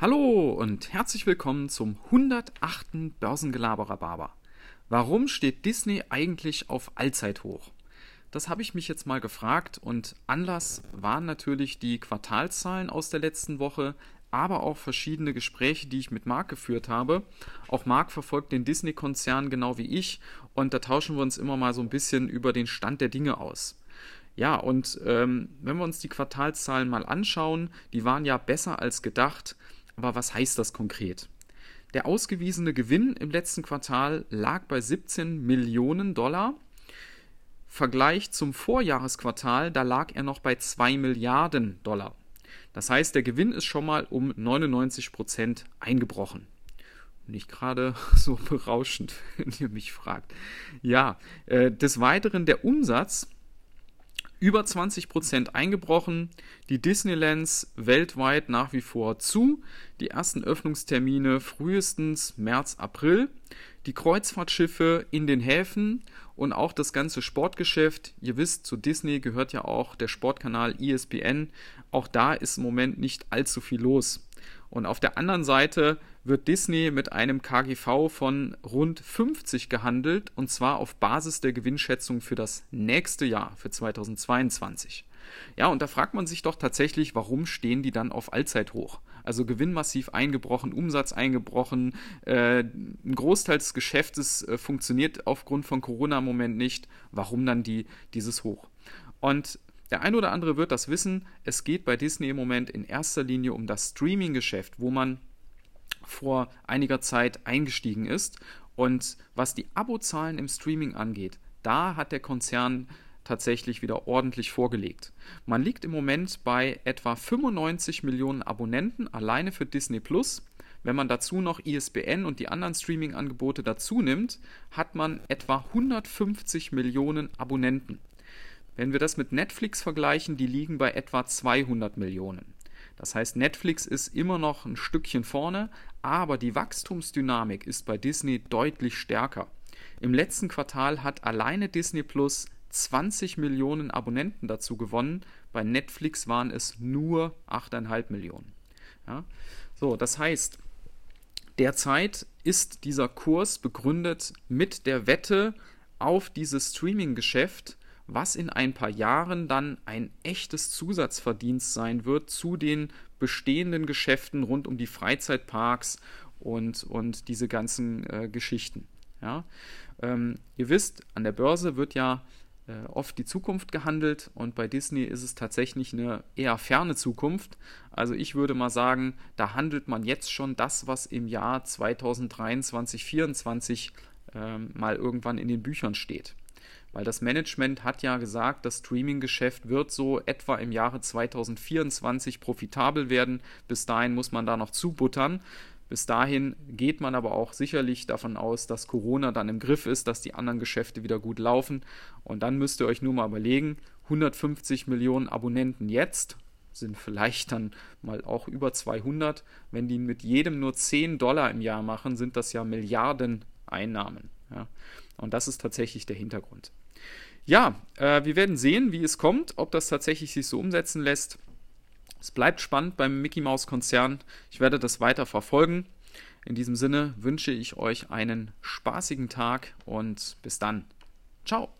Hallo und herzlich willkommen zum 108. Börsengelaberer. Warum steht Disney eigentlich auf Allzeithoch? Das habe ich mich jetzt mal gefragt und Anlass waren natürlich die Quartalszahlen aus der letzten Woche, aber auch verschiedene Gespräche, die ich mit Marc geführt habe. Auch Marc verfolgt den Disney-Konzern genau wie ich und da tauschen wir uns immer mal so ein bisschen über den Stand der Dinge aus. Ja, und ähm, wenn wir uns die Quartalszahlen mal anschauen, die waren ja besser als gedacht. Aber was heißt das konkret? Der ausgewiesene Gewinn im letzten Quartal lag bei 17 Millionen Dollar. Vergleich zum Vorjahresquartal, da lag er noch bei 2 Milliarden Dollar. Das heißt, der Gewinn ist schon mal um 99 Prozent eingebrochen. Nicht gerade so berauschend, wenn ihr mich fragt. Ja, äh, des Weiteren der Umsatz über 20% eingebrochen. Die Disneylands weltweit nach wie vor zu. Die ersten Öffnungstermine frühestens März, April. Die Kreuzfahrtschiffe in den Häfen und auch das ganze Sportgeschäft. Ihr wisst, zu Disney gehört ja auch der Sportkanal ESPN. Auch da ist im Moment nicht allzu viel los. Und auf der anderen Seite wird Disney mit einem KGV von rund 50 gehandelt und zwar auf Basis der Gewinnschätzung für das nächste Jahr, für 2022. Ja, und da fragt man sich doch tatsächlich, warum stehen die dann auf Allzeithoch? Also Gewinn massiv eingebrochen, Umsatz eingebrochen, äh, ein Großteil des Geschäftes äh, funktioniert aufgrund von Corona im Moment nicht. Warum dann die, dieses Hoch? Und der eine oder andere wird das wissen, es geht bei Disney im Moment in erster Linie um das Streaming-Geschäft, wo man vor einiger Zeit eingestiegen ist. Und was die Abozahlen im Streaming angeht, da hat der Konzern tatsächlich wieder ordentlich vorgelegt. Man liegt im Moment bei etwa 95 Millionen Abonnenten alleine für Disney Plus. Wenn man dazu noch ISBN und die anderen Streaming-Angebote dazu nimmt, hat man etwa 150 Millionen Abonnenten. Wenn wir das mit Netflix vergleichen, die liegen bei etwa 200 Millionen. Das heißt, Netflix ist immer noch ein Stückchen vorne, aber die Wachstumsdynamik ist bei Disney deutlich stärker. Im letzten Quartal hat alleine Disney Plus 20 Millionen Abonnenten dazu gewonnen. Bei Netflix waren es nur 8,5 Millionen. Ja? So, das heißt, derzeit ist dieser Kurs begründet mit der Wette auf dieses Streaming-Geschäft was in ein paar Jahren dann ein echtes Zusatzverdienst sein wird zu den bestehenden Geschäften rund um die Freizeitparks und, und diese ganzen äh, Geschichten. Ja? Ähm, ihr wisst, an der Börse wird ja äh, oft die Zukunft gehandelt und bei Disney ist es tatsächlich eine eher ferne Zukunft. Also ich würde mal sagen, da handelt man jetzt schon das, was im Jahr 2023, 2024 äh, mal irgendwann in den Büchern steht. Weil das Management hat ja gesagt, das Streaming-Geschäft wird so etwa im Jahre 2024 profitabel werden. Bis dahin muss man da noch zubuttern. Bis dahin geht man aber auch sicherlich davon aus, dass Corona dann im Griff ist, dass die anderen Geschäfte wieder gut laufen. Und dann müsst ihr euch nur mal überlegen, 150 Millionen Abonnenten jetzt sind vielleicht dann mal auch über 200. Wenn die mit jedem nur 10 Dollar im Jahr machen, sind das ja Milliarden Einnahmen. Ja. Und das ist tatsächlich der Hintergrund. Ja, äh, wir werden sehen, wie es kommt, ob das tatsächlich sich so umsetzen lässt. Es bleibt spannend beim Mickey Mouse Konzern. Ich werde das weiter verfolgen. In diesem Sinne wünsche ich euch einen spaßigen Tag und bis dann. Ciao.